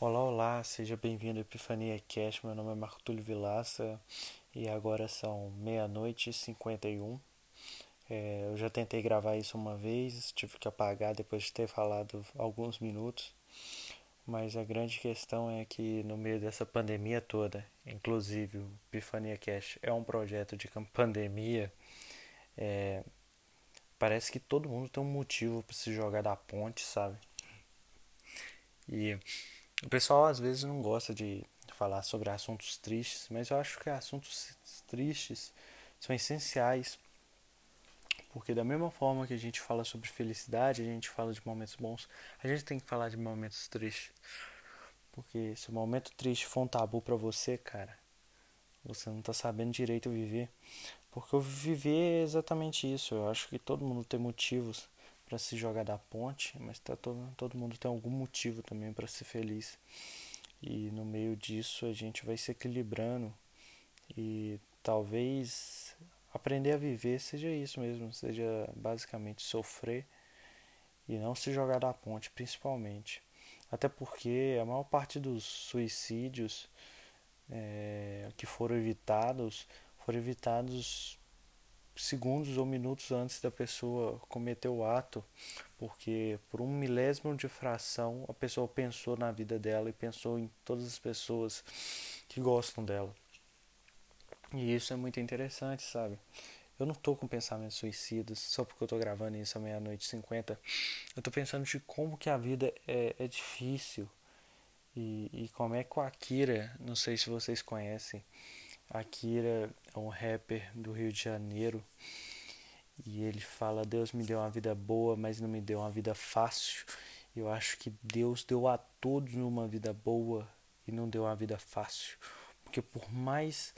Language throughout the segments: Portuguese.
Olá, olá, seja bem-vindo ao Epifania Cast. Meu nome é Marco Túlio Vilaça e agora são meia-noite e 51. É, eu já tentei gravar isso uma vez, tive que apagar depois de ter falado alguns minutos, mas a grande questão é que no meio dessa pandemia toda, inclusive o Epifania Cast é um projeto de pandemia, é, parece que todo mundo tem um motivo para se jogar da ponte, sabe? E o pessoal às vezes não gosta de falar sobre assuntos tristes, mas eu acho que assuntos tristes são essenciais. Porque da mesma forma que a gente fala sobre felicidade, a gente fala de momentos bons, a gente tem que falar de momentos tristes. Porque se o momento triste for um tabu para você, cara, você não tá sabendo direito viver. Porque eu viver é exatamente isso. Eu acho que todo mundo tem motivos para se jogar da ponte, mas tá todo, todo mundo tem algum motivo também para ser feliz. E no meio disso a gente vai se equilibrando e talvez aprender a viver seja isso mesmo, seja basicamente sofrer e não se jogar da ponte, principalmente. Até porque a maior parte dos suicídios é, que foram evitados foram evitados segundos ou minutos antes da pessoa cometer o ato, porque por um milésimo de fração a pessoa pensou na vida dela e pensou em todas as pessoas que gostam dela. E isso é muito interessante, sabe? Eu não tô com pensamentos suicidas só porque eu tô gravando isso à meia-noite e cinquenta. Eu tô pensando de como que a vida é, é difícil. E, e como é que o Akira, não sei se vocês conhecem, Akira é um rapper do Rio de Janeiro e ele fala: Deus me deu uma vida boa, mas não me deu uma vida fácil. Eu acho que Deus deu a todos uma vida boa e não deu uma vida fácil, porque por mais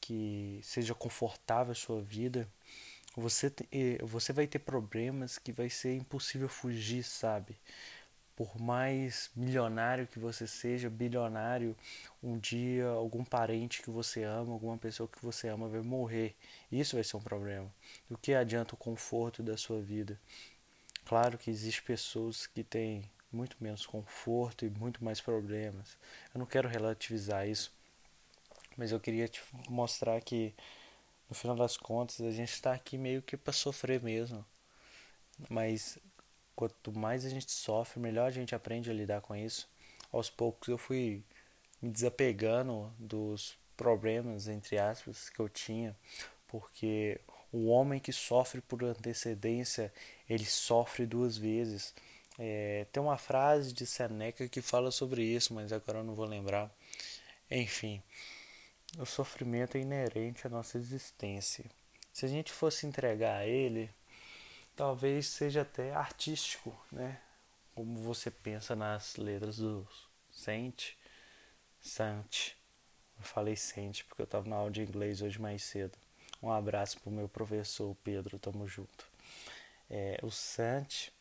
que seja confortável a sua vida, você, você vai ter problemas que vai ser impossível fugir, sabe? Por mais milionário que você seja, bilionário, um dia algum parente que você ama, alguma pessoa que você ama vai morrer. Isso vai ser um problema. Do que adianta o conforto da sua vida? Claro que existem pessoas que têm muito menos conforto e muito mais problemas. Eu não quero relativizar isso, mas eu queria te mostrar que no final das contas a gente está aqui meio que para sofrer mesmo. Mas quanto mais a gente sofre, melhor a gente aprende a lidar com isso. Aos poucos eu fui me desapegando dos problemas, entre aspas, que eu tinha, porque o homem que sofre por antecedência, ele sofre duas vezes. É, tem uma frase de Seneca que fala sobre isso, mas agora eu não vou lembrar. Enfim, o sofrimento é inerente à nossa existência. Se a gente fosse entregar a ele, talvez seja até artístico, né? Como você pensa nas letras do Sente, Sante. Eu falei Sente porque eu estava na aula de inglês hoje mais cedo. Um abraço pro meu professor Pedro, tamo junto. É, o Sante,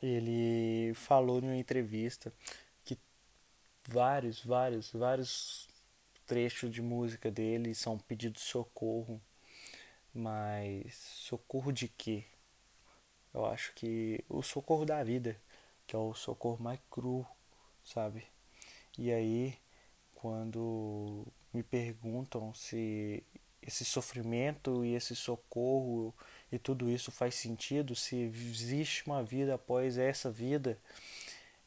ele falou em uma entrevista que vários, vários, vários trechos de música dele são pedidos de socorro. Mas socorro de quê? Eu acho que o socorro da vida, que é o socorro mais cru, sabe? E aí, quando me perguntam se esse sofrimento e esse socorro e tudo isso faz sentido, se existe uma vida após essa vida,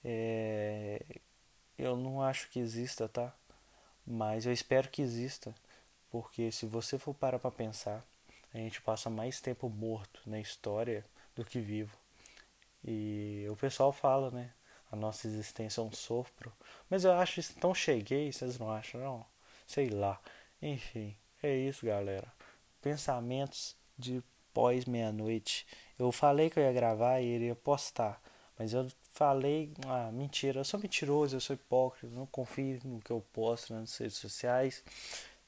é... eu não acho que exista, tá? Mas eu espero que exista, porque se você for parar para pensar, a gente passa mais tempo morto na história do que vivo. E o pessoal fala, né? A nossa existência é um sopro. Mas eu acho isso tão cheguei, vocês não acham, não? Sei lá. Enfim, é isso, galera. Pensamentos de pós meia-noite. Eu falei que eu ia gravar e iria postar. Mas eu falei, ah, mentira, eu sou mentiroso, eu sou hipócrita, não confio no que eu posto nas redes sociais.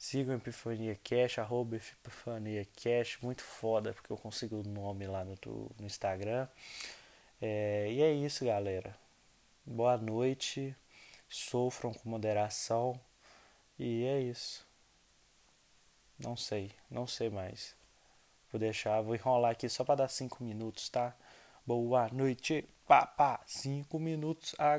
Sigam Epifania Cash, arroba Epifania Cash, muito foda, porque eu consigo o nome lá no, no Instagram. É, e é isso, galera. Boa noite, sofram com moderação. E é isso. Não sei, não sei mais. Vou deixar, vou enrolar aqui só para dar 5 minutos, tá? Boa noite, papá. 5 minutos agora.